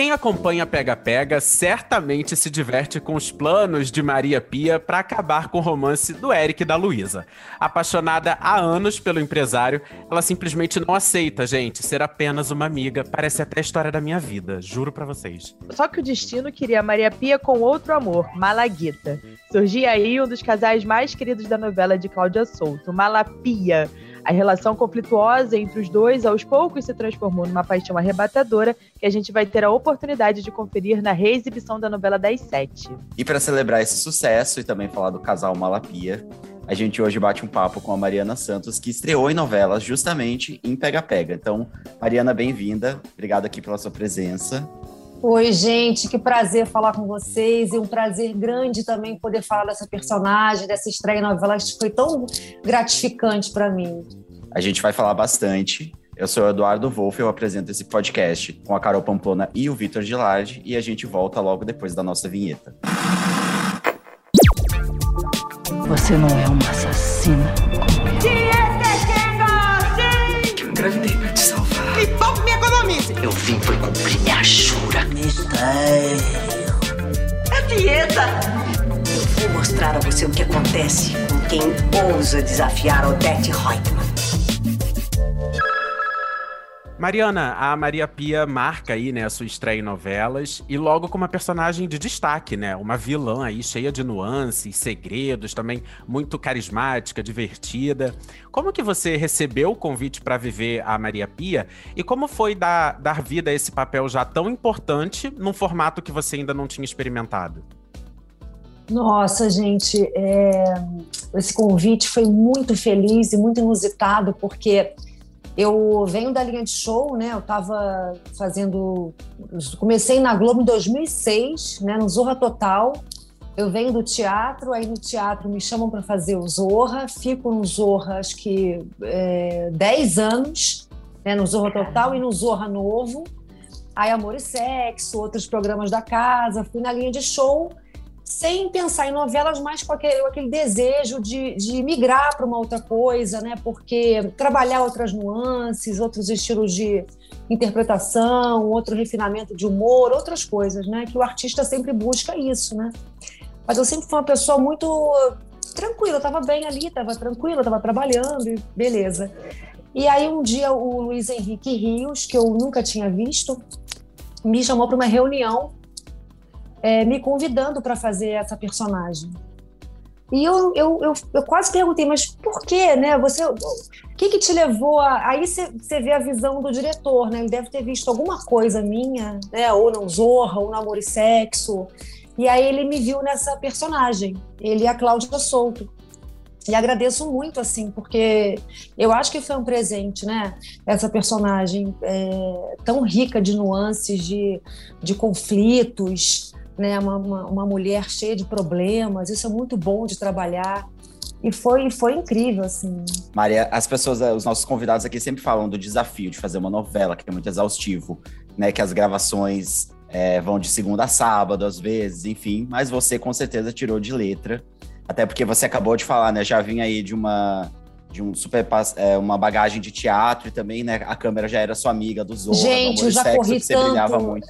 Quem acompanha Pega Pega certamente se diverte com os planos de Maria Pia para acabar com o romance do Eric e da Luísa. Apaixonada há anos pelo empresário, ela simplesmente não aceita, gente, ser apenas uma amiga. Parece até a história da minha vida, juro para vocês. Só que o destino queria Maria Pia com outro amor, Malaguita. Surgia aí um dos casais mais queridos da novela de Cláudia Souto, Malapia a relação conflituosa entre os dois, aos poucos, se transformou numa paixão arrebatadora que a gente vai ter a oportunidade de conferir na reexibição da novela das sete. E para celebrar esse sucesso e também falar do casal Malapia, a gente hoje bate um papo com a Mariana Santos, que estreou em novelas justamente em Pega Pega. Então, Mariana, bem-vinda. Obrigado aqui pela sua presença. Oi, gente, que prazer falar com vocês e um prazer grande também poder falar dessa personagem, dessa estreia em novela que foi tão gratificante para mim. A gente vai falar bastante. Eu sou o Eduardo Wolff, eu apresento esse podcast com a Carol Pamplona e o Vitor Gilardi e a gente volta logo depois da nossa vinheta. Você não é uma assassina como eu. Eu engravidei pra te salvar. E pouco me economize. Eu vim foi minha jura. Mistério. É dieta. Eu vou mostrar a você o que acontece com quem ousa desafiar Odette Reutemann. Mariana, a Maria Pia marca aí, né, a sua estreia em novelas e logo com uma personagem de destaque, né? Uma vilã aí cheia de nuances, segredos, também muito carismática, divertida. Como que você recebeu o convite para viver a Maria Pia e como foi dar, dar vida a esse papel já tão importante num formato que você ainda não tinha experimentado? Nossa, gente, é... esse convite foi muito feliz e muito inusitado, porque eu venho da linha de show, né? Eu estava fazendo. Comecei na Globo em 2006, né? No Zorra Total. Eu venho do teatro, aí no teatro me chamam para fazer o Zorra, fico no Zorra acho que é, 10 anos, né? No Zorra Total e no Zorra Novo. Aí Amor e Sexo, outros programas da casa, fui na linha de show sem pensar em novelas, mas com aquele, aquele desejo de, de migrar para uma outra coisa, né? Porque trabalhar outras nuances, outros estilos de interpretação, outro refinamento de humor, outras coisas, né? Que o artista sempre busca isso, né? Mas eu sempre fui uma pessoa muito tranquila, eu estava bem ali, estava tranquila, estava trabalhando, e beleza. E aí um dia o Luiz Henrique Rios, que eu nunca tinha visto, me chamou para uma reunião é, me convidando para fazer essa personagem. E eu, eu, eu, eu, quase perguntei, mas por quê, né? Você, o que que te levou a... Aí você, vê a visão do diretor, né? Ele deve ter visto alguma coisa minha, né? Ou no Zorra, ou no Amor e Sexo. E aí ele me viu nessa personagem, ele e a Cláudia Souto. E agradeço muito, assim, porque eu acho que foi um presente, né? Essa personagem é, tão rica de nuances, de, de conflitos, né? Uma, uma, uma, mulher cheia de problemas. Isso é muito bom de trabalhar. E foi, foi incrível, assim. Maria, as pessoas, os nossos convidados aqui sempre falam do desafio de fazer uma novela, que é muito exaustivo, né? Que as gravações é, vão de segunda a sábado, às vezes, enfim. Mas você, com certeza, tirou de letra. Até porque você acabou de falar, né? Já vinha aí de uma de um super é, uma bagagem de teatro e também, né, a câmera já era sua amiga do Zorra, Gente, eu já sexo, corri você tanto, brilhava muito.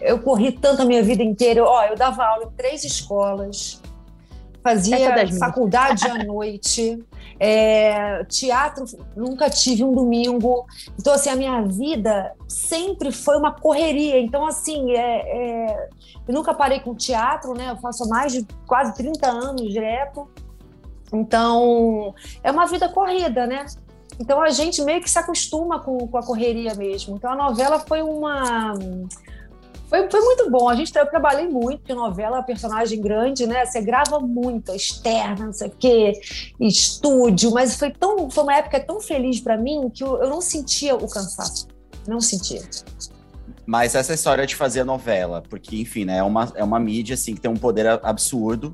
Eu corri tanto a minha vida inteira. Ó, eu dava aula em três escolas, fazia faculdade à noite, é, teatro nunca tive um domingo. Então, assim, a minha vida sempre foi uma correria. Então, assim, é, é, eu nunca parei com teatro, né? Eu faço mais de quase 30 anos direto. Então, é uma vida corrida, né? Então a gente meio que se acostuma com, com a correria mesmo. Então a novela foi uma. Foi, foi muito bom. A gente eu trabalhei muito, porque novela é personagem grande, né? Você grava muito, externa, não sei o quê, estúdio, mas foi tão. Foi uma época tão feliz para mim que eu, eu não sentia o cansaço. Não sentia. Mas essa história de fazer novela, porque, enfim, né, é uma, é uma mídia assim, que tem um poder absurdo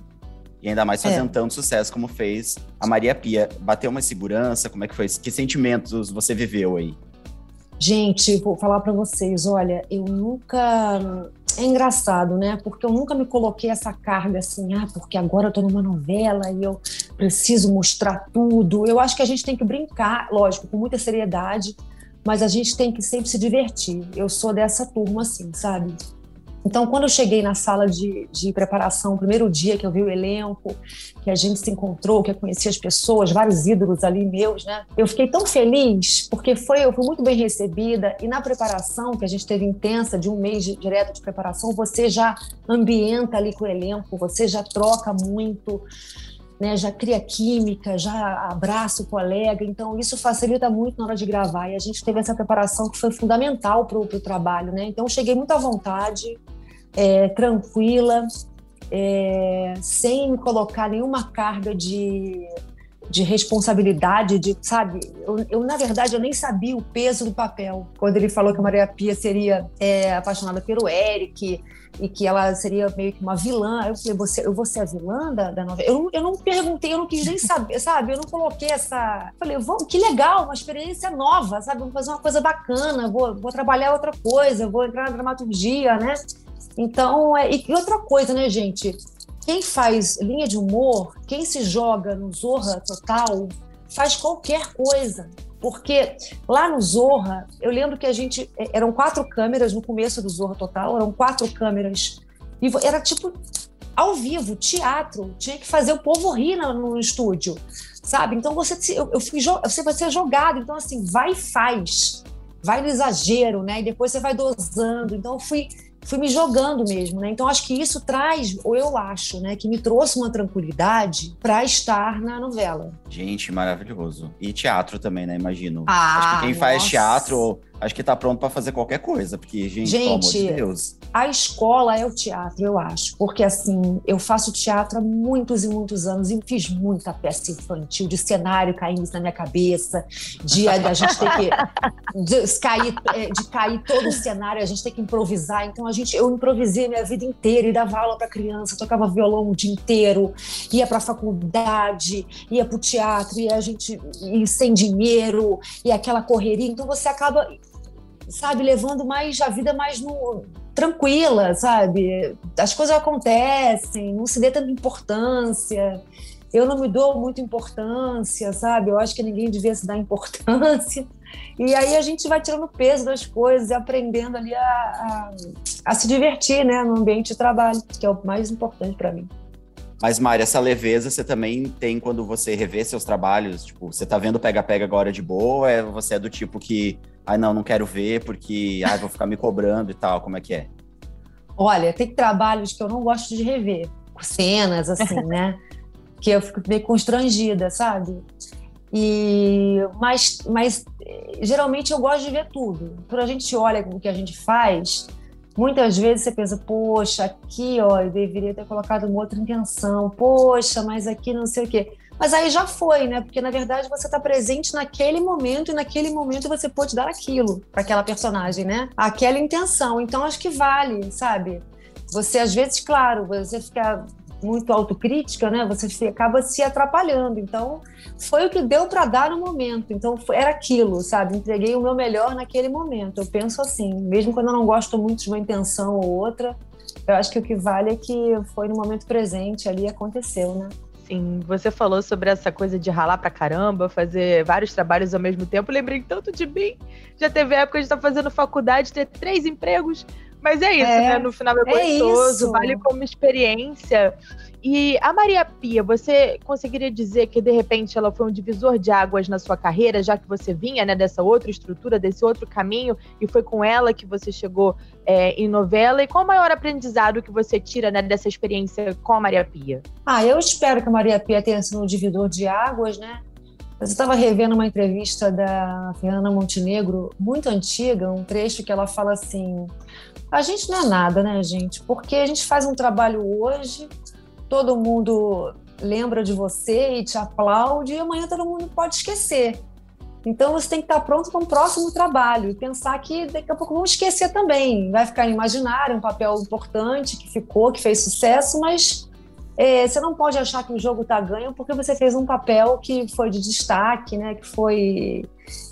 e ainda mais fazendo é. tanto sucesso como fez a Maria Pia. Bateu uma segurança? Como é que foi? Que sentimentos você viveu aí? Gente, vou falar para vocês, olha, eu nunca é engraçado, né? Porque eu nunca me coloquei essa carga assim, ah, porque agora eu tô numa novela e eu preciso mostrar tudo. Eu acho que a gente tem que brincar, lógico, com muita seriedade, mas a gente tem que sempre se divertir. Eu sou dessa turma, assim, sabe? Então, quando eu cheguei na sala de, de preparação, o primeiro dia que eu vi o elenco, que a gente se encontrou, que eu conheci as pessoas, vários ídolos ali meus, né? Eu fiquei tão feliz, porque foi, eu fui muito bem recebida, e na preparação, que a gente teve intensa, de um mês de, direto de preparação, você já ambienta ali com o elenco, você já troca muito, né, já cria química, já abraça o colega, então isso facilita muito na hora de gravar. E a gente teve essa preparação que foi fundamental para o trabalho, né? Então cheguei muito à vontade, é, tranquila, é, sem colocar nenhuma carga de, de responsabilidade, de, sabe? Eu, eu, na verdade, eu nem sabia o peso do papel. Quando ele falou que a Maria Pia seria é, apaixonada pelo Eric e que ela seria meio que uma vilã, eu falei, você, eu vou ser a vilã da, da novela? Eu, eu não perguntei, eu não quis nem saber, sabe? Eu não coloquei essa... Falei, vou, que legal, uma experiência nova, sabe? Vou fazer uma coisa bacana, vou, vou trabalhar outra coisa, vou entrar na dramaturgia, né? Então, é, e outra coisa, né, gente? Quem faz linha de humor, quem se joga no Zorra Total, faz qualquer coisa. Porque lá no Zorra, eu lembro que a gente. É, eram quatro câmeras no começo do Zorra Total, eram quatro câmeras. E era tipo ao vivo, teatro. Tinha que fazer o povo rir no, no estúdio, sabe? Então você, eu, eu fui, você vai ser jogado. Então, assim, vai e faz. Vai no exagero, né? E depois você vai dosando. Então, eu fui fui me jogando mesmo, né? Então acho que isso traz, ou eu acho, né, que me trouxe uma tranquilidade para estar na novela. Gente, maravilhoso. E teatro também, né? Imagino. Ah, acho que quem nossa. faz teatro acho que tá pronto para fazer qualquer coisa, porque, gente, Gente, pelo amor de Deus. A escola é o teatro, eu acho. Porque, assim, eu faço teatro há muitos e muitos anos e fiz muita peça infantil, de cenário caindo na minha cabeça, de a gente ter que. De cair, é, de cair todo o cenário, a gente ter que improvisar. Então, a gente, eu improvisei minha vida inteira e dava aula para criança, tocava violão o dia inteiro, ia para faculdade, ia para o teatro, e a gente e sem dinheiro, e aquela correria. Então, você acaba sabe, levando mais a vida mais no, tranquila, sabe? As coisas acontecem, não se dê tanta importância. Eu não me dou muita importância, sabe? Eu acho que ninguém devia se dar importância. E aí a gente vai tirando o peso das coisas e aprendendo ali a, a, a se divertir, né, no ambiente de trabalho, que é o mais importante para mim. Mas, Mari, essa leveza você também tem quando você revê seus trabalhos? Tipo, você tá vendo pega-pega agora de boa? É, você é do tipo que, ai, não, não quero ver porque, ai, vou ficar me cobrando e tal? Como é que é? Olha, tem trabalhos que eu não gosto de rever, cenas assim, né? que eu fico meio constrangida, sabe? E mas, mas geralmente eu gosto de ver tudo. Quando a gente olha o que a gente faz, muitas vezes você pensa, poxa, aqui ó, eu deveria ter colocado uma outra intenção, poxa, mas aqui não sei o quê. Mas aí já foi, né? Porque na verdade você está presente naquele momento e naquele momento você pode dar aquilo para aquela personagem, né? Aquela intenção. Então acho que vale, sabe? Você às vezes, claro, você fica muito autocrítica, né? Você acaba se atrapalhando. Então, foi o que deu para dar no momento. Então, era aquilo, sabe? Entreguei o meu melhor naquele momento. Eu penso assim, mesmo quando eu não gosto muito de uma intenção ou outra, eu acho que o que vale é que foi no momento presente ali aconteceu, né? Você falou sobre essa coisa de ralar pra caramba, fazer vários trabalhos ao mesmo tempo. lembrei tanto de mim. Já teve época de estar fazendo faculdade, ter três empregos, mas é isso, É, né? No final é é gostoso, isso. vale como experiência. E a Maria Pia, você conseguiria dizer que de repente ela foi um divisor de águas na sua carreira, já que você vinha né, dessa outra estrutura, desse outro caminho, e foi com ela que você chegou é, em novela? E qual o maior aprendizado que você tira né, dessa experiência com a Maria Pia? Ah, eu espero que a Maria Pia tenha sido um divisor de águas, né? Mas eu estava revendo uma entrevista da Fernanda Montenegro, muito antiga, um trecho que ela fala assim: a gente não é nada, né, gente? Porque a gente faz um trabalho hoje, todo mundo lembra de você e te aplaude, e amanhã todo mundo pode esquecer. Então você tem que estar pronto para um próximo trabalho e pensar que daqui a pouco vão esquecer também. Vai ficar imaginário um papel importante que ficou, que fez sucesso, mas é, você não pode achar que o jogo está ganho porque você fez um papel que foi de destaque, né? Que foi.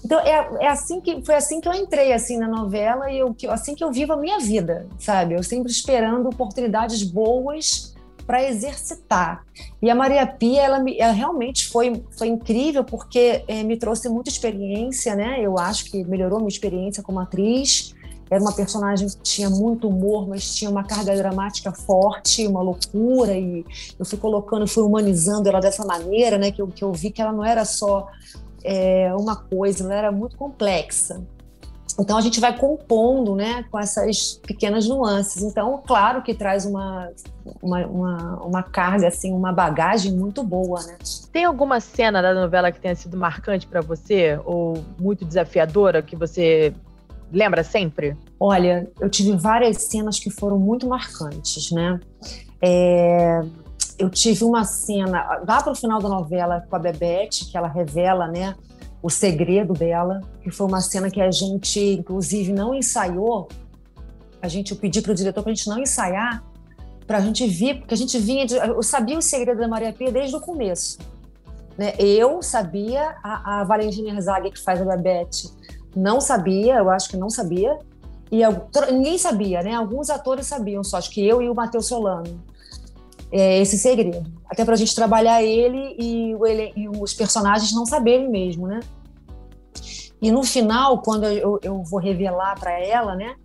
Então é, é assim que foi assim que eu entrei assim na novela e eu, assim que eu vivo a minha vida, sabe? Eu sempre esperando oportunidades boas para exercitar. E a Maria Pia, ela, ela, realmente foi, foi incrível porque é, me trouxe muita experiência, né? Eu acho que melhorou minha experiência como atriz. Era uma personagem que tinha muito humor, mas tinha uma carga dramática forte, uma loucura, e eu fui colocando, fui humanizando ela dessa maneira, né? Que eu, que eu vi que ela não era só é, uma coisa, ela era muito complexa. Então a gente vai compondo, né, com essas pequenas nuances. Então, claro que traz uma, uma, uma, uma, carga, assim, uma bagagem muito boa, né? Tem alguma cena da novela que tenha sido marcante para você ou muito desafiadora que você Lembra sempre? Olha, eu tive várias cenas que foram muito marcantes, né? É, eu tive uma cena lá para o final da novela com a Bebete, que ela revela, né, o segredo dela, que foi uma cena que a gente, inclusive, não ensaiou. A gente, eu pedi para o diretor para a gente não ensaiar, para a gente vir, porque a gente vinha, de, eu sabia o segredo da Maria Pia desde o começo. Né? Eu sabia, a, a Valentina Herzog, que faz a Bebete, não sabia, eu acho que não sabia. E eu, ninguém sabia, né? Alguns atores sabiam só, acho que eu e o Matheus Solano. É esse segredo. Até para a gente trabalhar ele e, ele e, os personagens não saberem mesmo, né? E no final, quando eu, eu vou revelar para ela, né?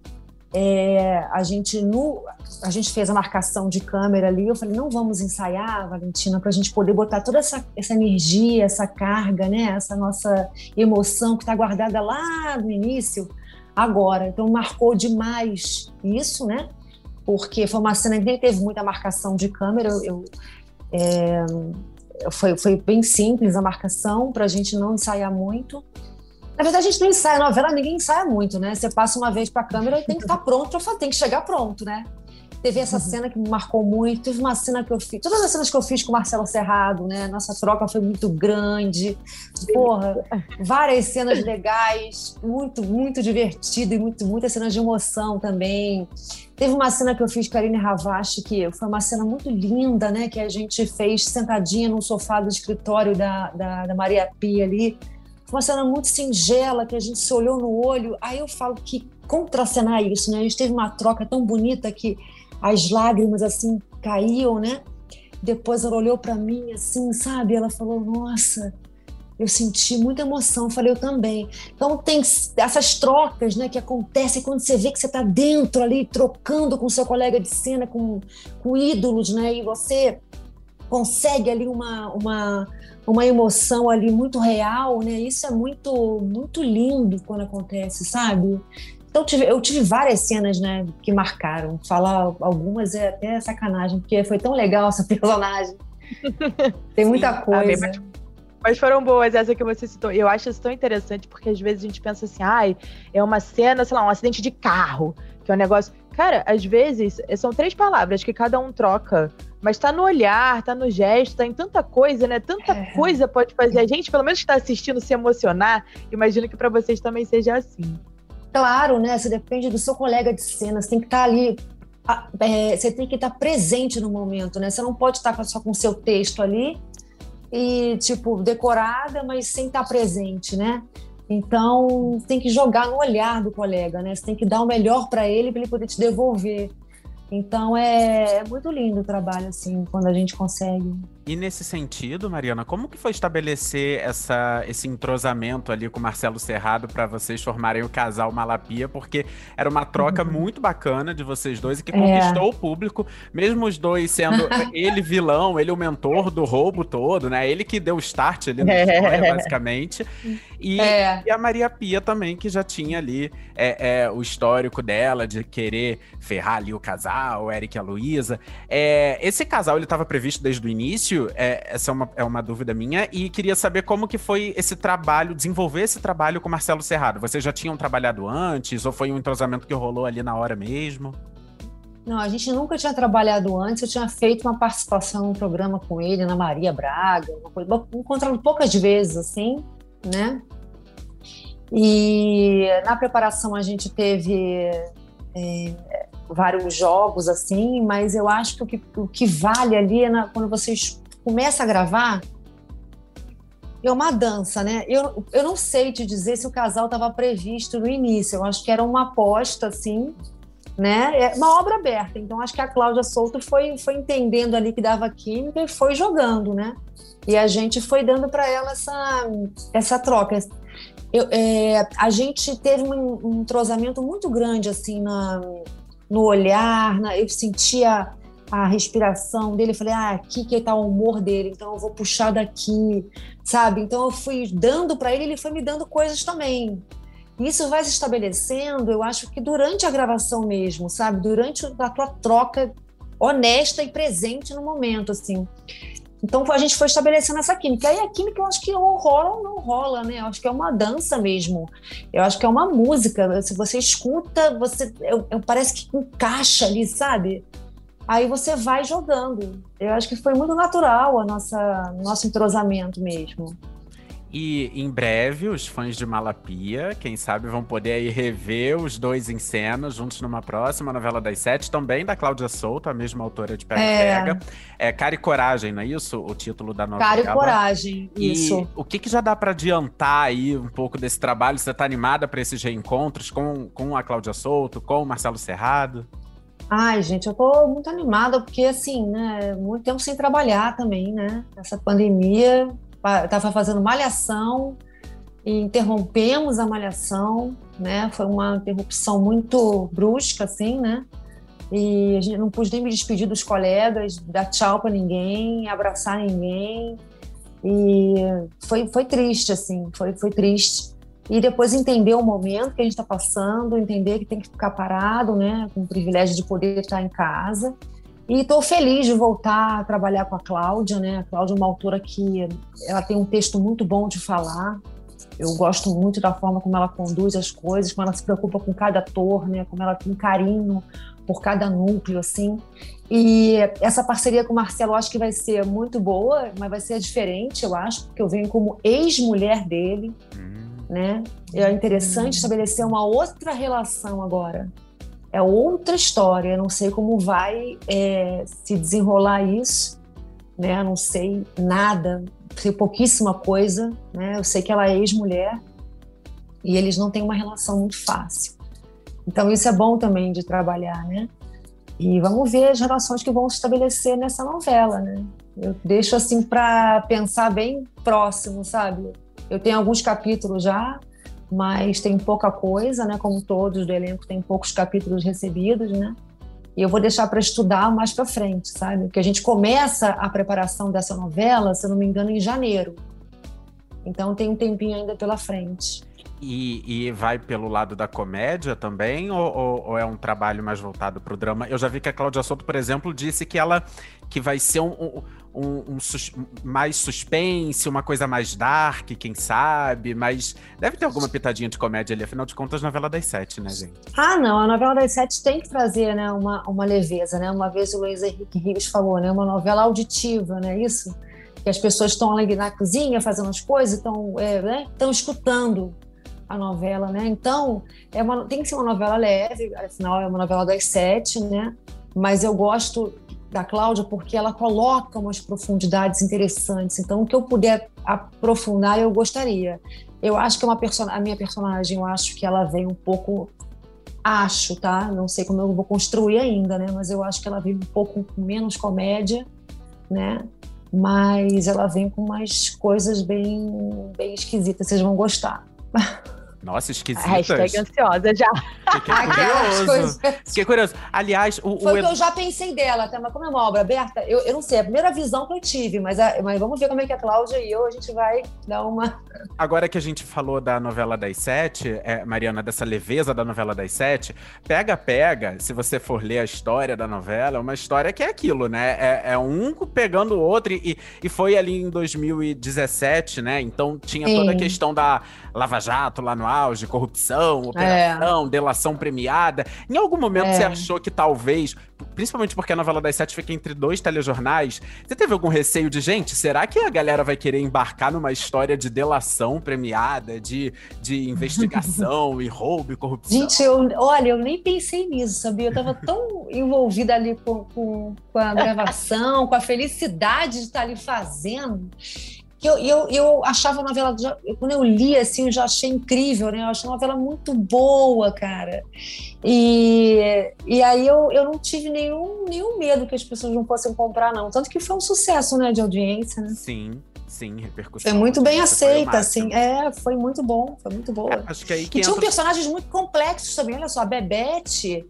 É, a gente no, a gente fez a marcação de câmera ali. Eu falei, não vamos ensaiar, Valentina, para a gente poder botar toda essa, essa energia, essa carga, né? Essa nossa emoção que está guardada lá no início, agora. Então marcou demais isso, né? Porque foi uma cena que nem teve muita marcação de câmera. Eu, eu é, foi, foi bem simples a marcação para a gente não ensaiar muito. Na verdade, a gente não ensaia novela, ninguém ensaia muito, né? Você passa uma vez para a câmera e tem que estar tá pronto tem que chegar pronto, né? Teve essa uhum. cena que me marcou muito, teve uma cena que eu fiz, todas as cenas que eu fiz com o Marcelo Serrado, né? Nossa troca foi muito grande. Porra, várias cenas legais, muito, muito divertido e muito, muitas cenas de emoção também. Teve uma cena que eu fiz com a Aline Ravache, que foi uma cena muito linda, né? Que a gente fez sentadinha no sofá do escritório da, da, da Maria Pia ali uma cena muito singela, que a gente se olhou no olho. Aí eu falo que contracenar isso, né? A gente teve uma troca tão bonita que as lágrimas assim caíam, né? Depois ela olhou para mim assim, sabe? Ela falou: "Nossa, eu senti muita emoção". Falei: "Eu também". Então tem essas trocas, né, que acontecem quando você vê que você está dentro ali trocando com seu colega de cena, com, com ídolos, né? E você consegue ali uma, uma uma emoção ali muito real, né? Isso é muito muito lindo quando acontece, sabe? Então eu tive, eu tive várias cenas, né, que marcaram. Falar algumas é até sacanagem, porque foi tão legal essa personagem. Tem muita Sim, coisa. Mas, mas foram boas essa que você citou. Eu acho isso tão interessante porque às vezes a gente pensa assim, ai, é uma cena, sei lá, um acidente de carro, que é um negócio. Cara, às vezes são três palavras que cada um troca mas tá no olhar, tá no gesto, tá em tanta coisa, né? Tanta é. coisa pode fazer a gente, pelo menos que tá assistindo, se emocionar. Imagino que para vocês também seja assim. Claro, né? Você depende do seu colega de cena, você tem que estar tá ali, é, você tem que estar tá presente no momento, né? Você não pode estar tá só com o seu texto ali e, tipo, decorada, mas sem estar presente, né? Então, tem que jogar no olhar do colega, né? Você tem que dar o melhor para ele para ele poder te devolver. Então é, é, muito lindo o trabalho, assim, quando a gente consegue. E nesse sentido, Mariana, como que foi estabelecer essa, esse entrosamento ali com o Marcelo Serrado para vocês formarem o casal Malapia? Porque era uma troca uhum. muito bacana de vocês dois e que conquistou é. o público, mesmo os dois sendo ele vilão, ele o mentor do roubo todo, né? Ele que deu o start ali na é. história, basicamente. E, é. e, a Maria Pia também, que já tinha ali é, é, o histórico dela de querer ferrar ali o casal, o Eric e a Luísa. É, esse casal, ele estava previsto desde o início? É, essa é uma, é uma dúvida minha, e queria saber como que foi esse trabalho, desenvolver esse trabalho com Marcelo Serrado. Vocês já tinham trabalhado antes, ou foi um entrosamento que rolou ali na hora mesmo? Não, a gente nunca tinha trabalhado antes. Eu tinha feito uma participação no programa com ele, na Maria Braga, uma coisa, encontrando poucas vezes, assim, né? E na preparação a gente teve é, vários jogos assim, mas eu acho que o que, o que vale ali é na, quando vocês começam a gravar é uma dança, né? Eu, eu não sei te dizer se o casal estava previsto no início. Eu acho que era uma aposta, assim, né? É uma obra aberta. Então, acho que a Cláudia Souto foi, foi entendendo ali que dava química e foi jogando, né? E a gente foi dando para ela essa, essa troca. Eu, é, a gente teve um, um entrosamento muito grande, assim, na, no olhar, na, eu sentia a respiração dele, eu falei, ah, aqui que está o humor dele, então eu vou puxar daqui, sabe? Então eu fui dando para ele, ele foi me dando coisas também. Isso vai se estabelecendo, eu acho que durante a gravação mesmo, sabe? Durante a tua troca honesta e presente no momento, assim. Então a gente foi estabelecendo essa química. E a química eu acho que ou rola ou não rola, né? Eu acho que é uma dança mesmo. Eu acho que é uma música. Se você escuta, você eu, eu, parece que encaixa ali, sabe? Aí você vai jogando. Eu acho que foi muito natural a nossa nosso entrosamento mesmo. E em breve, os fãs de Malapia, quem sabe, vão poder aí rever os dois em cena juntos numa próxima novela das sete, também da Cláudia Souto, a mesma autora de Pega é. Pega. É Cara e Coragem, não é isso? O título da novela. Cara e Coragem, isso. E o que, que já dá para adiantar aí um pouco desse trabalho? Você tá animada para esses reencontros com, com a Cláudia Souto, com o Marcelo Serrado? Ai, gente, eu tô muito animada porque, assim, né, muito tempo sem trabalhar também, né? Essa pandemia estava fazendo malhação e interrompemos a malhação, né? Foi uma interrupção muito brusca, assim, né? E a gente não pude nem me despedir dos colegas, dar tchau para ninguém, abraçar ninguém. E foi, foi triste, assim, foi, foi triste. E depois entender o momento que a gente está passando, entender que tem que ficar parado, né? Com o privilégio de poder estar em casa e estou feliz de voltar a trabalhar com a Cláudia, né? A Cláudia é uma autora que ela tem um texto muito bom de falar. Eu gosto muito da forma como ela conduz as coisas, como ela se preocupa com cada ator, né? Como ela tem carinho por cada núcleo, assim. E essa parceria com o Marcelo, acho que vai ser muito boa, mas vai ser diferente, eu acho, porque eu venho como ex-mulher dele. Né? É interessante hum. estabelecer uma outra relação agora é outra história. Eu não sei como vai é, se desenrolar isso, né? Eu não sei nada, sei pouquíssima coisa, né? Eu sei que ela é ex-mulher e eles não têm uma relação muito fácil. Então isso é bom também de trabalhar, né? E vamos ver as relações que vão se estabelecer nessa novela, né? Eu deixo assim para pensar bem próximo, sabe? Eu tenho alguns capítulos já, mas tem pouca coisa, né? Como todos do elenco, tem poucos capítulos recebidos, né? E eu vou deixar para estudar mais para frente, sabe? Porque a gente começa a preparação dessa novela, se eu não me engano, em janeiro. Então tem um tempinho ainda pela frente. E, e vai pelo lado da comédia também, ou, ou, ou é um trabalho mais voltado para o drama? Eu já vi que a Cláudia Souto, por exemplo, disse que ela que vai ser um, um um, sus mais suspense, uma coisa mais dark, quem sabe, mas deve ter alguma pitadinha de comédia ali, afinal de contas, novela das sete, né, gente? Ah, não, a novela das sete tem que trazer, né, uma, uma leveza, né? Uma vez o Luiz Henrique Rios falou, né, uma novela auditiva, né, isso? Que as pessoas estão ali na cozinha fazendo as coisas, estão é, né, escutando a novela, né? Então, é uma, tem que ser uma novela leve, afinal é uma novela das sete, né? Mas eu gosto da Cláudia, porque ela coloca umas profundidades interessantes. Então, o que eu puder aprofundar, eu gostaria. Eu acho que é uma a minha personagem, eu acho que ela vem um pouco. Acho, tá? Não sei como eu vou construir ainda, né? Mas eu acho que ela vem um pouco menos comédia, né? Mas ela vem com umas coisas bem, bem esquisitas. Vocês vão gostar. Nossa, esquisita. Hashtag ansiosa já. Fiquei curioso. Fiquei curioso. Aliás, o. Foi o que eu já pensei dela, tá? mas como é uma obra aberta, eu, eu não sei, é a primeira visão que eu tive, mas, a, mas vamos ver como é que a Cláudia e eu, a gente vai dar uma. Agora que a gente falou da novela das sete, é, Mariana, dessa leveza da novela das sete, pega, pega, se você for ler a história da novela, é uma história que é aquilo, né? É, é um pegando o outro, e, e foi ali em 2017, né? Então tinha Sim. toda a questão da Lava Jato lá no ar auge, corrupção, operação, é. delação premiada. Em algum momento é. você achou que talvez, principalmente porque a novela das sete fica entre dois telejornais, você teve algum receio de, gente, será que a galera vai querer embarcar numa história de delação premiada, de, de investigação e roubo e corrupção? Gente, eu, olha, eu nem pensei nisso, sabia? Eu tava tão envolvida ali com, com, com a gravação, com a felicidade de estar ali fazendo eu, eu, eu achava a novela, quando eu li assim, eu já achei incrível, né? Eu achei uma novela muito boa, cara. E, e aí eu, eu não tive nenhum, nenhum medo que as pessoas não fossem comprar, não. Tanto que foi um sucesso, né, de audiência, né? Sim. Sim, repercussão. Foi muito bem aceita, assim. É, foi muito bom, foi muito boa. É, acho que aí que e tinham personagens muito complexos também. Olha só, a Bebete,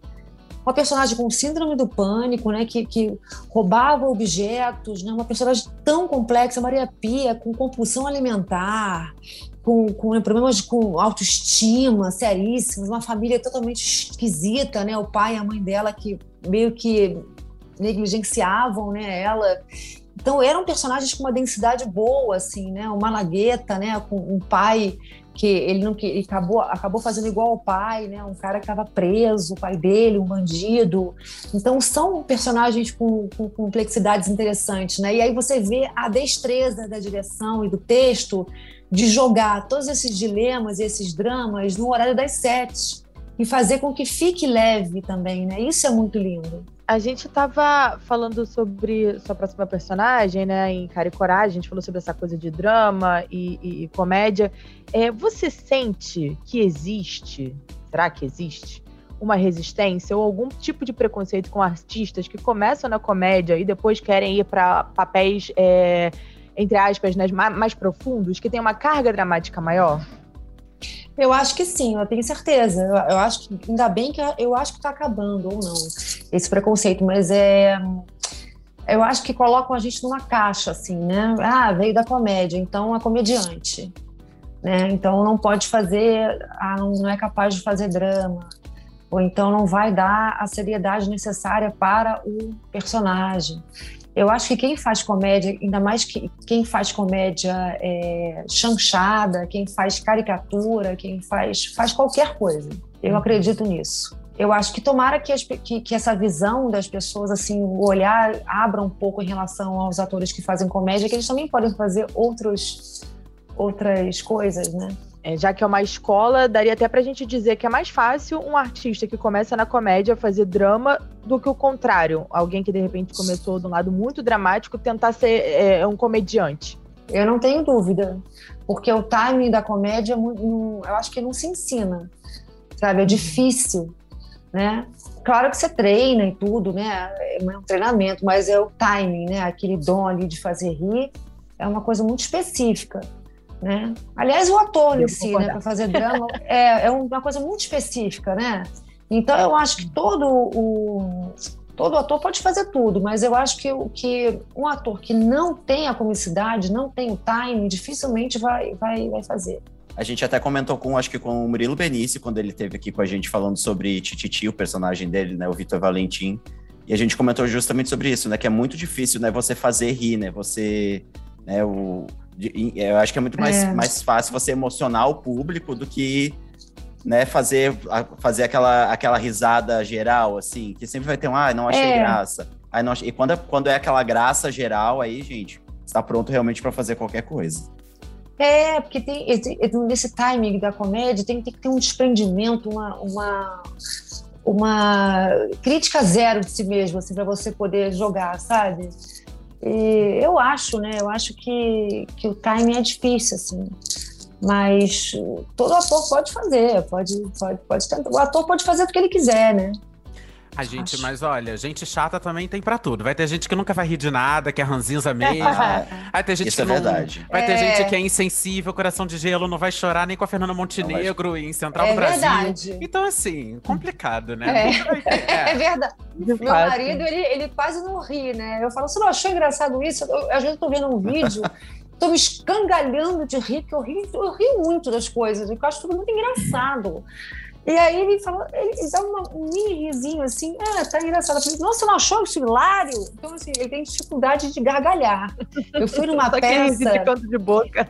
uma personagem com síndrome do pânico, né, que, que roubava objetos, né, uma personagem tão complexa, Maria Pia, com compulsão alimentar, com, com né, problemas com autoestima seríssimos, uma família totalmente esquisita, né, o pai e a mãe dela que meio que negligenciavam, né, ela. Então eram personagens com uma densidade boa, assim, né, uma lagueta, né, com um pai que ele não que ele acabou acabou fazendo igual ao pai, né? Um cara que estava preso, o pai dele, um bandido. Então são personagens com, com, complexidades interessantes, né? E aí você vê a destreza da direção e do texto de jogar todos esses dilemas e esses dramas no horário das sete e fazer com que fique leve também, né? Isso é muito lindo. A gente estava falando sobre sua próxima personagem, né? Em Cara e Coragem, a gente falou sobre essa coisa de drama e, e, e comédia. É, você sente que existe, será que existe, uma resistência ou algum tipo de preconceito com artistas que começam na comédia e depois querem ir para papéis, é, entre aspas, né, mais, profundos, que tem uma carga dramática maior? Eu acho que sim, eu tenho certeza. Eu, eu acho que ainda bem que eu acho que está acabando ou não esse preconceito, mas é eu acho que colocam a gente numa caixa assim, né? Ah, veio da comédia, então é comediante, né? Então não pode fazer, ah, não é capaz de fazer drama, ou então não vai dar a seriedade necessária para o personagem. Eu acho que quem faz comédia, ainda mais que quem faz comédia é, chanchada, quem faz caricatura, quem faz, faz qualquer coisa. Eu uhum. acredito nisso. Eu acho que tomara que, as, que, que, essa visão das pessoas, assim, o olhar abra um pouco em relação aos atores que fazem comédia, que eles também podem fazer outros, outras coisas, né? É, já que é uma escola, daria até pra gente dizer que é mais fácil um artista que começa na comédia fazer drama do que o contrário. Alguém que de repente começou de um lado muito dramático tentar ser é, um comediante. Eu não tenho dúvida, porque o timing da comédia, eu acho que não se ensina, sabe? É uhum. difícil, né? Claro que você treina e tudo, né? É um treinamento, mas é o timing, né? Aquele dom ali de fazer rir é uma coisa muito específica. Né? Aliás, o ator em si, né, para fazer drama, é, é uma coisa muito específica, né? Então, eu acho que todo o, todo ator pode fazer tudo, mas eu acho que, que um ator que não tem a comicidade, não tem o time, dificilmente vai, vai, vai fazer. A gente até comentou com, acho que com o Murilo Benício, quando ele esteve aqui com a gente falando sobre Tititi, o personagem dele, né, o Vitor Valentim, e a gente comentou justamente sobre isso, né, que é muito difícil, né, você fazer rir, né, você, né, o eu acho que é muito mais, é. mais fácil você emocionar o público do que né, fazer, fazer aquela, aquela risada geral, assim, que sempre vai ter um, ah, não achei é. graça. Aí não achei... E quando é, quando é aquela graça geral, aí, gente, está pronto realmente para fazer qualquer coisa. É, porque tem nesse timing da comédia tem, tem que ter um desprendimento, uma, uma, uma crítica zero de si mesmo, assim, para você poder jogar, sabe? E eu acho, né? Eu acho que, que o timing é difícil, assim. Mas todo ator pode fazer, pode, pode, pode tentar. O ator pode fazer o que ele quiser, né? A gente, Acho. mas olha, gente chata também tem pra tudo. Vai ter gente que nunca vai rir de nada, que é ranzinza mesmo. vai ter gente Isso que é não, verdade. Vai é. ter gente que é insensível, coração de gelo, não vai chorar nem com a Fernanda Montenegro em Central é do Brasil. Verdade. Então, assim, complicado, né? É, é. é verdade. Meu marido, ele, ele quase não ri, né? Eu falo, você não achou engraçado isso? Eu, às vezes eu tô vendo um vídeo. Tô me escangalhando de rir, porque eu rio, eu rio muito das coisas, eu acho tudo muito engraçado. E aí ele falou, ele, dá um mini risinho assim, ah, tá engraçado. Eu falei, nossa, você não achou isso hilário? Então, assim, ele tem dificuldade de gargalhar. Eu fui numa peça. de canto de boca.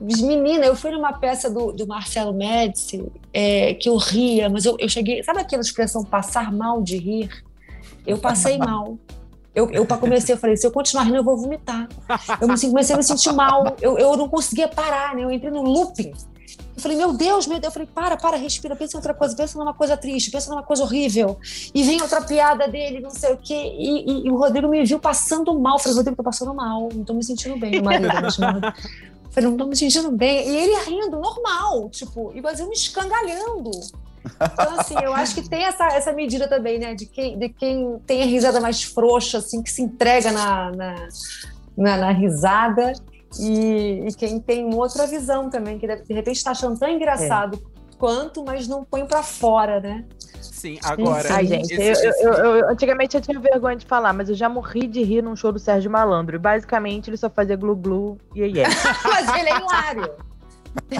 Menina, eu fui numa peça do, do Marcelo Médici é, que eu ria, mas eu, eu cheguei. Sabe aquela expressão passar mal de rir? Eu passei mal. Eu, eu comecei, eu falei, se eu continuar rindo, eu vou vomitar. Eu me, comecei a me sentir mal. Eu, eu não conseguia parar, né? Eu entrei no looping. Eu falei, meu Deus, meu Deus. Eu falei, para, para, respira, pensa em outra coisa, pensa numa coisa triste, pensa numa coisa horrível. E vem outra piada dele, não sei o quê. E, e, e o Rodrigo me viu passando mal. Eu falei, Rodrigo, tô passando mal, não tô me sentindo bem, marido. Eu falei, não tô me sentindo bem. E ele rindo, normal, tipo, e eu me escangalhando. Então, assim, eu acho que tem essa, essa medida também, né? De quem, de quem tem a risada mais frouxa, assim, que se entrega na, na, na, na risada. E, e, quem tem outra visão também, que de repente está achando tão engraçado é. quanto, mas não põe para fora, né? Sim, agora. Ai, gente, esse, eu, eu, eu, antigamente eu tinha vergonha de falar, mas eu já morri de rir num show do Sérgio Malandro. E basicamente ele só fazia glu-glu e aí Mas ele é hilário.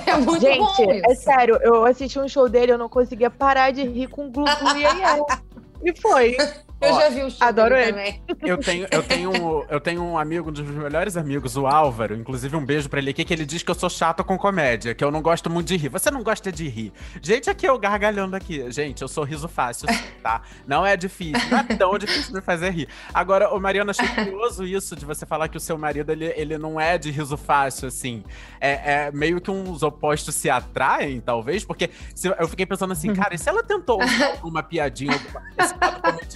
É muito Gente, bom é sério, eu assisti um show dele, eu não conseguia parar de rir com glu-glu e aí E foi. Eu Ó, já vi o show adoro ele também. Eu tenho, eu, tenho, eu tenho um amigo, um dos meus melhores amigos, o Álvaro, inclusive um beijo pra ele aqui, que ele diz que eu sou chato com comédia, que eu não gosto muito de rir. Você não gosta de rir. Gente, aqui eu gargalhando aqui. Gente, eu sou riso fácil, tá? Não é difícil, não é tão difícil de fazer rir. Agora, o Mariana, achei curioso isso de você falar que o seu marido, ele, ele não é de riso fácil, assim. É, é meio que uns opostos se atraem, talvez, porque se, eu fiquei pensando assim, cara, e se ela tentou alguma piadinha, alguma, esse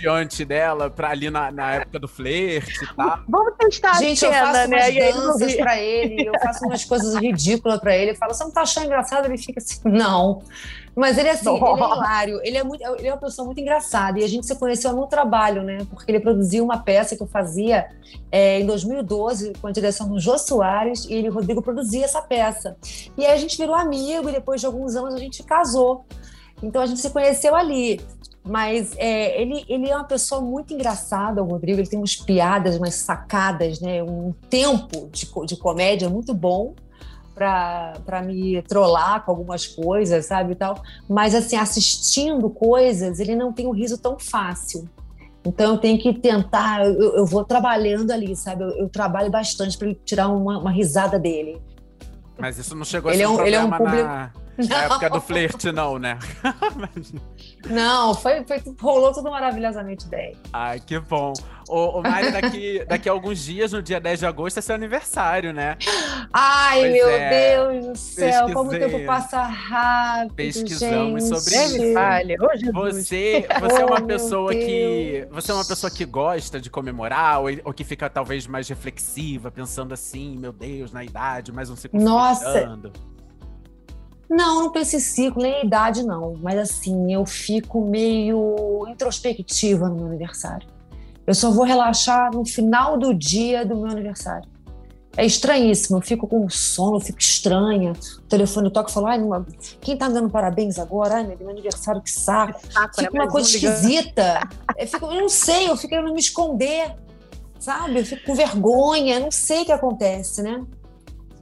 comediante dela pra ali na, na época do flerte e tal. Vamos testar Gente, a eu cena, faço né? umas danças pra ele, eu faço umas coisas ridículas pra ele. Eu falo, você não tá achando engraçado? Ele fica assim, não. Mas ele, assim, ele é hilário. Ele é, muito, ele é uma pessoa muito engraçada. E a gente se conheceu no trabalho, né? Porque ele produziu uma peça que eu fazia é, em 2012, com a direção do Jô Soares, e ele, o Rodrigo, produzia essa peça. E aí a gente virou amigo, e depois de alguns anos a gente casou. Então a gente se conheceu ali. Mas é, ele, ele é uma pessoa muito engraçada, o Rodrigo. Ele tem umas piadas, umas sacadas, né? Um tempo de, de comédia muito bom para me trollar com algumas coisas, sabe e tal. Mas assim, assistindo coisas, ele não tem um riso tão fácil. Então eu tenho que tentar, eu, eu vou trabalhando ali, sabe? Eu, eu trabalho bastante para ele tirar uma, uma risada dele. Mas isso não chegou a Ele ser é um um- ele é um problema na, na época do flerte, não, né? Não, foi, foi rolou tudo maravilhosamente bem. Ai, que bom. Ô, ô Mari, daqui, daqui a alguns dias, no dia 10 de agosto, é seu aniversário, né? Ai, Pois meu é, Deus do céu, como o pesquisei. tempo passa rápido. Pesquisamos gente. sobre Nem me fale. Ô, Jesus. Você, você é Oh, uma meu pessoa que. Você é uma pessoa que gosta de comemorar, ou, ou que fica talvez mais reflexiva, pensando assim, meu Deus, na idade, mais um ciclo se Nossa. Não, não penso em ciclo, nem em idade, não. Mas assim, eu fico meio introspectiva no meu aniversário. Eu só vou relaxar no final do dia do meu aniversário. É estranhíssimo, eu fico com sono, eu fico estranha. O telefone toca e fala, ai, numa- quem tá me dando parabéns agora? Ai, meu aniversário, que saco. Saco, né? Fica uma Mais coisa ligando. esquisita. Eu, fico, eu não sei, eu fico querendo me esconder, sabe? Eu fico com vergonha, não sei o que acontece, né?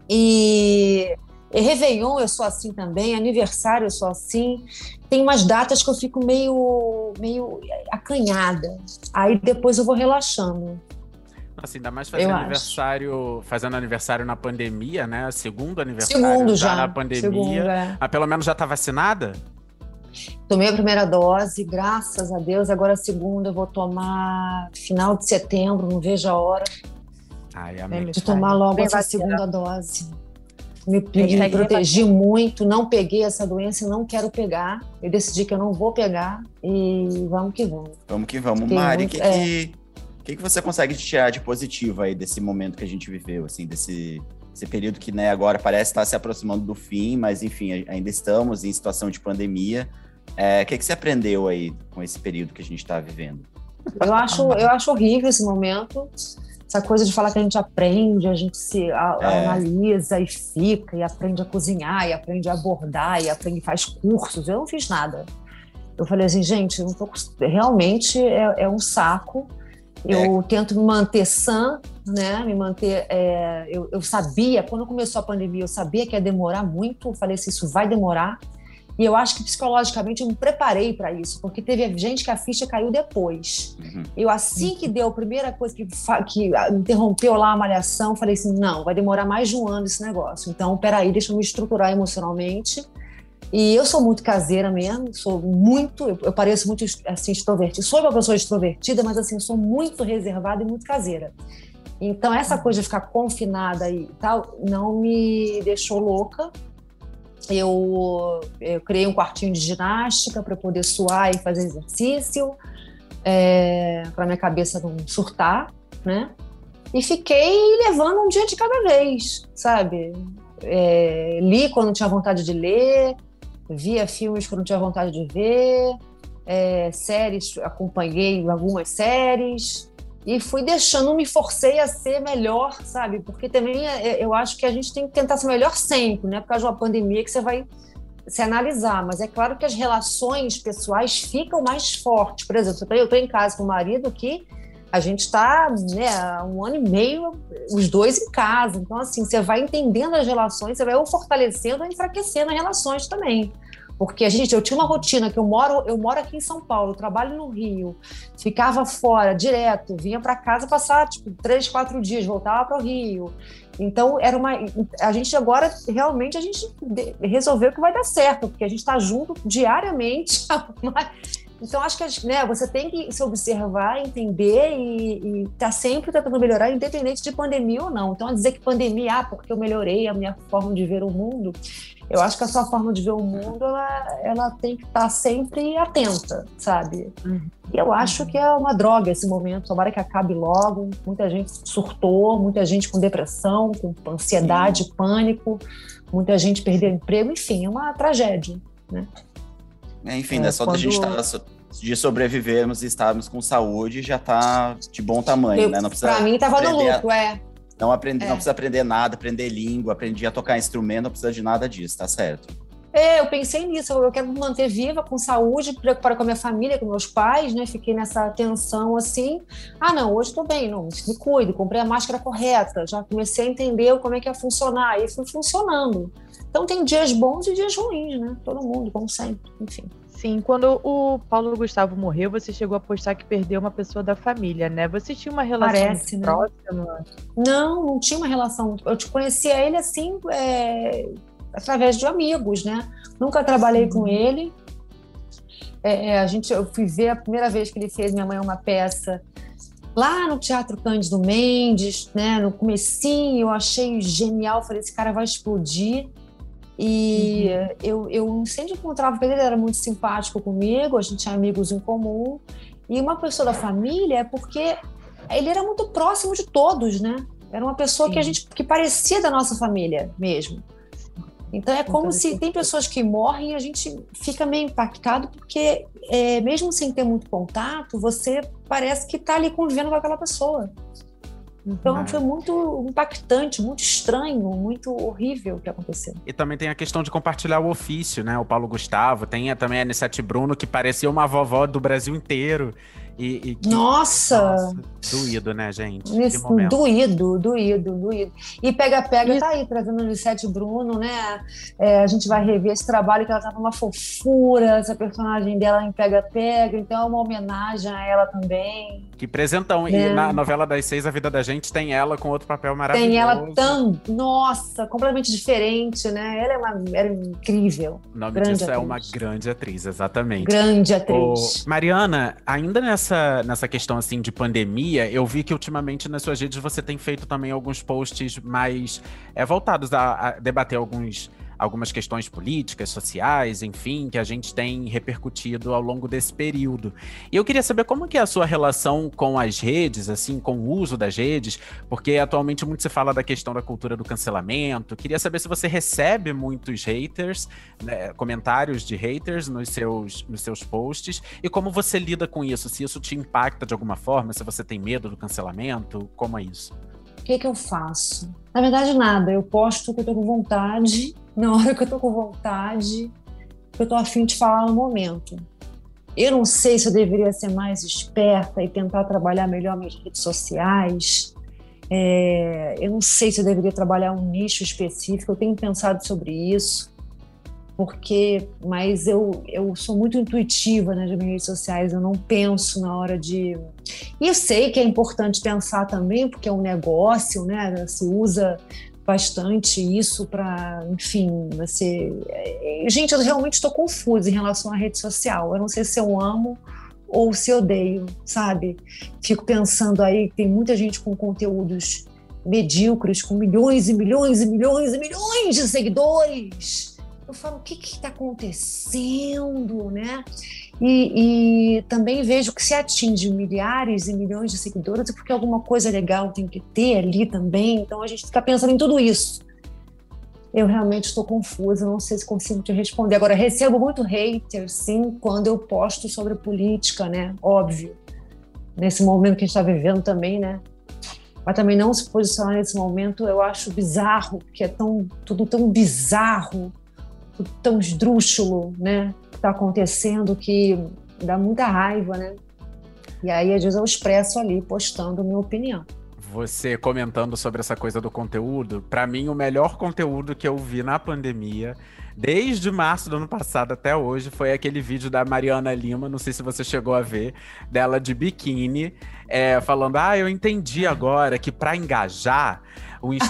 E Réveillon eu sou assim também, aniversário eu sou assim. Tem umas datas que eu fico meio, meio acanhada. Aí depois eu vou relaxando. Assim, ainda mais fazendo Eu acho. aniversário, fazendo aniversário na pandemia, né? Segundo aniversário Segundo já, já. na pandemia. Segundo, é. Ah, pelo menos já tá vacinada? Tomei a primeira dose, graças a Deus. Agora a segunda eu vou tomar final de setembro, não vejo a hora. Ai, Nem amém. de tomar logo Bem essa segunda dose. Me, me protegi muito, não peguei essa doença não quero pegar. Eu decidi que eu não vou pegar e vamos que vamos. Vamos que vamos. Fiquei Mari, o que, é. que, que, que você consegue tirar de positivo aí desse momento que a gente viveu, assim, desse esse período que né, agora parece estar se aproximando do fim, mas enfim, ainda estamos em situação de pandemia. É, o que, que você aprendeu aí com esse período que a gente está vivendo? Eu acho, eu acho horrível esse momento. Essa coisa de falar que a gente aprende, a gente se a- É. analisa e fica, e aprende a cozinhar, e aprende a bordar, e aprende faz cursos. Eu não fiz nada. Eu falei assim, gente, tô, realmente é, é um saco. Eu tento me manter sã, né? Me manter. é, eu, eu sabia, quando começou a pandemia, eu sabia que ia demorar muito. Eu falei assim, isso vai demorar. E eu acho que psicologicamente eu me preparei para isso, porque teve gente que a ficha caiu depois. Uhum. Eu, assim que deu a primeira coisa que, que interrompeu lá a malhação, falei assim: não, vai demorar mais de um ano esse negócio. Então, peraí, deixa eu me estruturar emocionalmente. E eu sou muito caseira mesmo, sou muito, eu, eu pareço muito assim extrovertida. Sou uma pessoa extrovertida, mas assim, eu sou muito reservada e muito caseira. Então, essa coisa de ficar confinada e tal não me deixou louca. Eu, eu criei um quartinho de ginástica para poder suar e fazer exercício, é, para minha cabeça não surtar, né? E fiquei levando um dia de cada vez, sabe? É, li quando tinha vontade de ler, via filmes quando tinha vontade de ver, é, séries, acompanhei algumas séries, e fui deixando, me forcei a ser melhor, sabe? Porque também é, é, eu acho que a gente tem que tentar ser melhor sempre, né? Por causa de uma pandemia que você vai se analisar, mas é claro que as relações pessoais ficam mais fortes. Por exemplo, eu estou em casa com o marido que a gente está né, há um ano e meio, os dois em casa. Então, assim, você vai entendendo as relações, você vai ou fortalecendo ou enfraquecendo as relações também. Porque a gente, eu tinha uma rotina que eu moro, eu moro aqui em São Paulo, trabalho no Rio, ficava fora direto, vinha para casa passar tipo três, quatro dias, voltava para o Rio. Então era uma, a gente agora realmente a gente resolveu que vai dar certo, porque a gente está junto diariamente. Então, acho que né, você tem que se observar, entender e estar tá sempre tentando melhorar, independente de pandemia ou não. Então, dizer que pandemia, ah, porque eu melhorei a minha forma de ver o mundo, eu acho que a sua forma de ver o mundo, ela, ela tem que estar sempre atenta, sabe? Uhum. E eu acho que é uma droga esse momento, tomara que acabe logo. Muita gente surtou, muita gente com depressão, com ansiedade, Sim. pânico, muita gente perdeu emprego, enfim, é uma tragédia, né? É, enfim, é, né, só quando... da gente estar tá de sobrevivermos e estarmos com saúde já está de bom tamanho, eu, né? Não precisa pra mim tava no lucro, é. Não, é. não precisa aprender nada, aprender língua, aprender a tocar instrumento, não precisa de nada disso, tá certo? É, eu pensei nisso, eu quero me manter viva, com saúde, preocupar com a minha família, com meus pais, né? Fiquei nessa tensão assim. Ah, não, hoje estou bem, não, me cuido, comprei a máscara correta, já comecei a entender como é que ia funcionar, e fui funcionando. Então tem dias bons e dias ruins, né? Todo mundo, como sempre, enfim. Sim, quando o Paulo Gustavo morreu, você chegou a postar que perdeu uma pessoa da família, né? Você tinha uma relação Parece, né? próxima? Não, não tinha uma relação. Eu te conhecia ele assim, é, através de amigos, né? Nunca trabalhei com ele. É, é, a gente, eu fui ver a primeira vez que ele fez Minha Mãe é uma peça lá no Teatro Cândido Mendes, né? No comecinho, eu achei genial. Falei, esse cara vai explodir. E uhum. eu, eu sempre encontrava com ele, ele era muito simpático comigo, a gente tinha amigos em comum. E uma pessoa da família é porque ele era muito próximo de todos, né? Era uma pessoa Sim. que a gente que parecia da nossa família mesmo. Então é como se tem pessoas que morrem e a gente fica meio impactado porque é, mesmo sem ter muito contato, você parece que está ali convivendo com aquela pessoa. Então uhum. foi muito impactante, muito estranho, muito horrível o que aconteceu. E também tem a questão de compartilhar o ofício, né? O Paulo Gustavo, tem também a Anissete Bruno, que parecia uma vovó do Brasil inteiro. E, e que, nossa! nossa! Doído, né, gente? Isso, doído, doído, doído. E Pega Pega tá aí, trazendo a Sete Bruno, né? É, a gente vai rever esse trabalho que ela tava uma fofura, essa personagem dela em Pega Pega, então é uma homenagem a ela também. Que presentão. E né? na novela das seis, A Vida da Gente, tem ela com outro papel maravilhoso. Tem ela tão, nossa, completamente diferente, né? Ela é uma, era é incrível. O nome grande disso atriz. é uma grande atriz, exatamente. Grande atriz. Ô, Mariana, ainda nessa nessa, nessa questão assim de pandemia, eu vi que ultimamente nas suas redes você tem feito também alguns posts mais é, voltados a, a debater alguns algumas questões políticas, sociais, enfim, que a gente tem repercutido ao longo desse período. E eu queria saber como que é a sua relação com as redes, assim, com o uso das redes, porque atualmente muito se fala da questão da cultura do cancelamento. Queria saber se você recebe muitos haters, né, comentários de haters nos seus, nos seus posts, e como você lida com isso, se isso te impacta de alguma forma, se você tem medo do cancelamento, como é isso? O que, que eu faço? Na verdade, nada. Eu posto o que eu tô com vontade na hora que eu tô com vontade, que eu tô afim de falar no momento. Eu não sei se eu deveria ser mais esperta e tentar trabalhar melhor minhas redes sociais. É, eu não sei se eu deveria trabalhar um nicho específico. Eu tenho pensado sobre isso, porque mas eu, eu sou muito intuitiva nas minhas redes sociais, eu não penso na hora de. E eu sei que é importante pensar também, porque é um negócio, né? Se usa bastante isso para, enfim, você. Gente, eu realmente estou confusa em relação à rede social. Eu não sei se eu amo ou se odeio, sabe? Fico pensando aí tem muita gente com conteúdos medíocres, com milhões e milhões e milhões e milhões de seguidores. Eu falo, o que está acontecendo, né? E, e, também vejo que se atinge milhares e milhões de seguidores é porque alguma coisa legal tem que ter ali também. Então a gente fica pensando em tudo isso. Eu realmente estou confusa, não sei se consigo te responder. Agora, recebo muito hater, sim, quando eu posto sobre política, né? Óbvio. Nesse momento que a gente está vivendo também, né? Mas também não se posicionar nesse momento eu acho bizarro, porque é tão, tudo tão bizarro, tão esdrúxulo, né? Que está acontecendo que dá muita raiva, né? E aí, às vezes, eu expresso ali, postando minha opinião você comentando sobre essa coisa do conteúdo, para mim o melhor conteúdo que eu vi na pandemia, desde março do ano passado até hoje, foi aquele vídeo da Mariana Lima, não sei se você chegou a ver, dela de biquíni, é, falando: "Ah, eu entendi agora que para engajar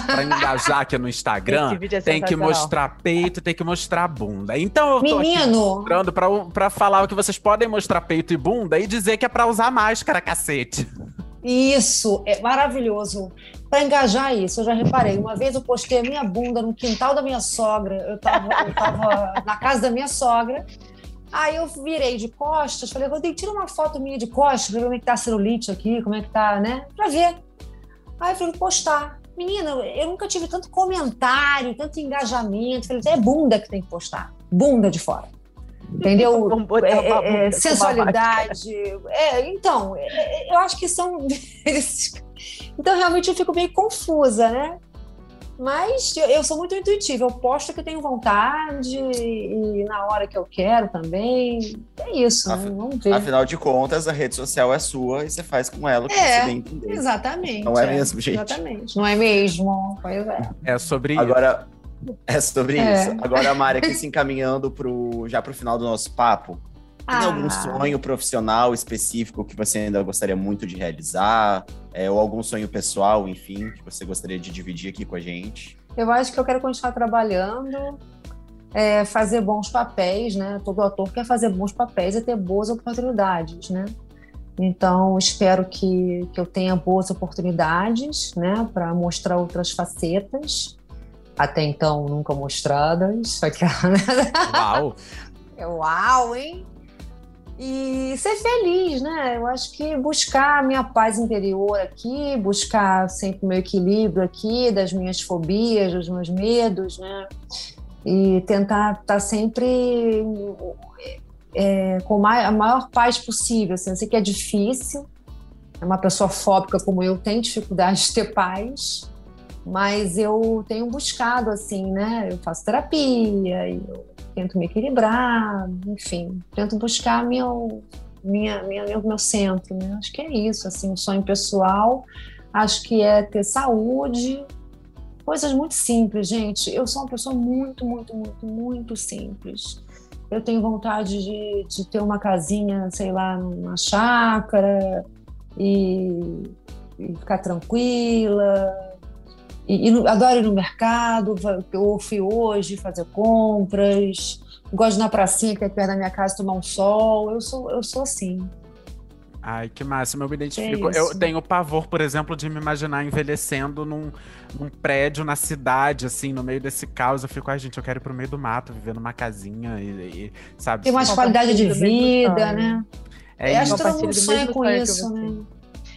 para engajar aqui no Instagram, é tem que mostrar peito, tem que mostrar bunda. Então eu tô Menino. mostrando pra, pra falar que vocês podem mostrar peito e bunda e dizer que é pra usar máscara, cacete. Isso, é maravilhoso. Para engajar isso, eu já reparei. Uma vez eu postei a minha bunda no quintal da minha sogra. Eu estava na casa da minha sogra. Aí eu virei de costas, falei, Rodrigo, tira uma foto minha de costas, pra ver como é que tá a celulite aqui, como é que tá, né? Pra ver. Aí eu falei, postar. Menina, eu nunca tive tanto comentário, tanto engajamento. Falei, é bunda que tem que postar. Bunda de fora entendeu? É, é, é sensualidade. É, então, é, é, eu acho que são. então, realmente, eu fico meio confusa, né? Mas eu sou muito intuitiva, eu posto que tenho vontade e na hora que eu quero também. É isso, Af, né? vamos ver. Afinal de contas, a rede social é sua e você faz com ela o que é, você bem entender. Exatamente. Não é, é, mesmo, gente? Exatamente. Não é mesmo? Pois é. É sobre Agora, é sobre é. isso. Agora, a Mari, aqui se encaminhando pro, já para o final do nosso papo. Tem ah. algum sonho profissional específico que você ainda gostaria muito de realizar? É, ou algum sonho pessoal, enfim, que você gostaria de dividir aqui com a gente? Eu acho que eu quero continuar trabalhando, é, fazer bons papéis, né? Todo ator quer fazer bons papéis e ter boas oportunidades, né? Então, espero que, que eu tenha boas oportunidades, né, para mostrar outras facetas até então nunca mostradas. Aquela, né? Uau! Uau, hein? E ser feliz, né? Eu acho que buscar a minha paz interior aqui, buscar sempre o meu equilíbrio aqui, das minhas fobias, dos meus medos, né? E tentar estar tá sempre é, com a maior paz possível. Assim, eu sei que é difícil, é uma pessoa fóbica como eu tem dificuldade de ter paz, mas eu tenho buscado assim, né? Eu faço terapia, eu tento me equilibrar, enfim, tento buscar meu, minha, minha, meu, meu centro, né? Acho que é isso, assim, um sonho pessoal, acho que é ter saúde, coisas muito simples, gente. Eu sou uma pessoa muito, muito, muito, muito simples. Eu tenho vontade de, de ter uma casinha, sei lá, numa chácara e, e ficar tranquila, e, e adoro ir no mercado, eu fui hoje fazer compras, gosto de ir na pracinha que é perto da minha casa tomar um sol. Eu sou, eu sou assim. Ai, que máximo, eu me identifico. É eu tenho pavor, por exemplo, de me imaginar envelhecendo num, num, prédio na cidade, assim, no meio desse caos. Eu fico, ai, gente, eu quero ir pro meio do mato, viver numa casinha e, e sabe? Tem mais qualidade de vida, né? É, eu acho que todo mundo sonha com isso, né?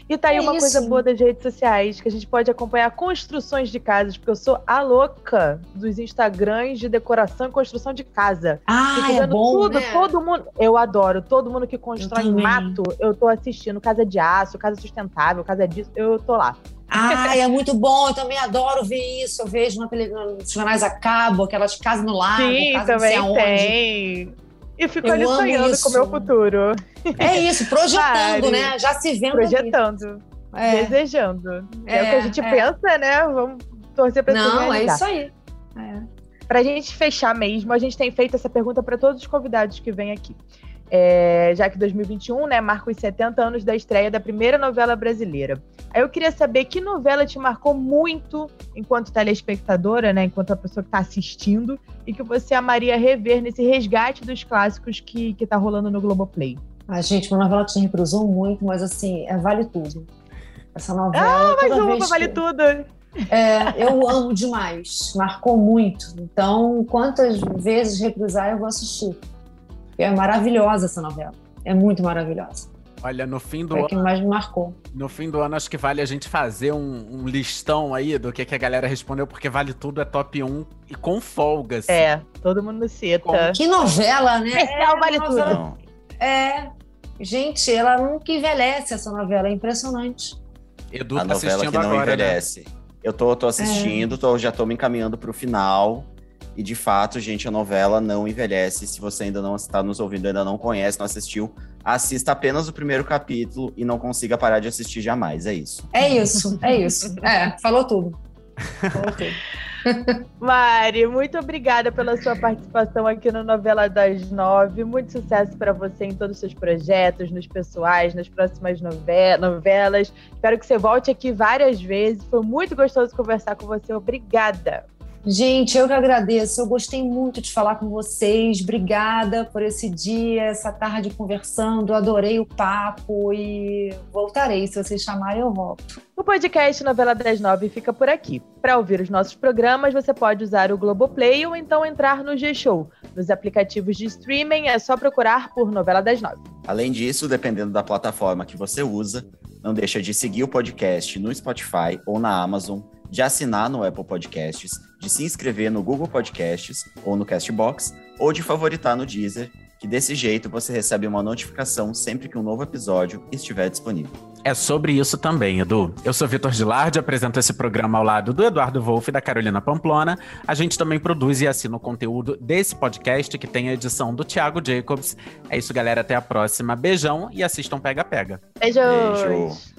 E tá aí é uma isso. coisa boa das redes sociais, que a gente pode acompanhar construções de casas, porque eu sou a louca dos Instagrams de decoração e construção de casa. Ah, é bom, tudo, né? todo mundo. Eu adoro. Todo mundo que constrói mato, eu tô assistindo. Casa de aço, casa sustentável, casa disso, eu tô lá. Ah, é muito bom, eu também adoro ver isso. Eu vejo na nos jornais a cabo, aquelas casas no lago, Sim, também tem. E fico eu ali sonhando com o meu futuro. É isso, projetando, né? Já se vendo. Projetando. É. Desejando. É, é, o que a gente é. pensa, né? Vamos torcer pra Não, é isso aí. É. Pra gente fechar mesmo, a gente tem feito essa pergunta para todos os convidados que vêm aqui. É, já que 2021, né, marca os 70 anos da estreia da primeira novela brasileira. Aí eu queria saber que novela te marcou muito enquanto telespectadora, né, enquanto a pessoa que está assistindo, e que você amaria rever nesse resgate dos clássicos que, que tá rolando no Globoplay. A gente, uma novela que se reprisou muito, mas assim, é Vale Tudo. Essa novela. Ah, mais uma vez Vale que- Tudo! É, eu amo demais, marcou muito. Então, quantas vezes reprisar eu vou assistir. É maravilhosa essa novela. É muito maravilhosa. Olha, no fim do É ano, que mais me marcou. no fim do ano, acho que vale a gente fazer um, um listão aí do que, que a galera respondeu, porque vale tudo é top 1 e com folga. assim. É, todo mundo cita. Que novela, né? Especial Vale uma Tudo. novela- Não. É. Gente, ela nunca envelhece essa novela, é impressionante. Edu a tá novela assistindo que não agora, né? envelhece. Eu tô, tô assistindo, tô, já tô me encaminhando pro final. E de fato, gente, a novela não envelhece. Se você ainda não está nos ouvindo, ainda não conhece, não assistiu, assista apenas o primeiro capítulo e não consiga parar de assistir jamais. É isso. É isso, é isso. É, falou tudo. Falou tudo. Mari, muito obrigada pela sua participação aqui no Novela das Nove. Muito sucesso para você em todos os seus projetos, nos pessoais, nas próximas nove- novelas. Espero que você volte aqui várias vezes. Foi muito gostoso conversar com você. Obrigada. Gente, eu que agradeço. Eu gostei muito de falar com vocês. Obrigada por esse dia, essa tarde conversando. Adorei o papo e voltarei. Se vocês chamarem, eu volto. O podcast Novela das Nove fica por aqui. Para ouvir os nossos programas, você pode usar o Globoplay ou então entrar no G-Show. Nos aplicativos de streaming é só procurar por Novela das Nove. Além disso, dependendo da plataforma que você usa, não deixa de seguir o podcast no Spotify ou na Amazon, de assinar no Apple Podcasts, de se inscrever no Google Podcasts ou no Castbox, ou de favoritar no Deezer, que desse jeito você recebe uma notificação sempre que um novo episódio estiver disponível. É sobre isso também, Edu. Eu sou Vitor Gilardi, apresento esse programa ao lado do Eduardo Wolff e da Carolina Pamplona. A gente também produz e assina o conteúdo desse podcast, que tem a edição do Thiago Jacobs. É isso, galera. Até a próxima. Beijão e assistam Pega Pega. Beijos! Beijo.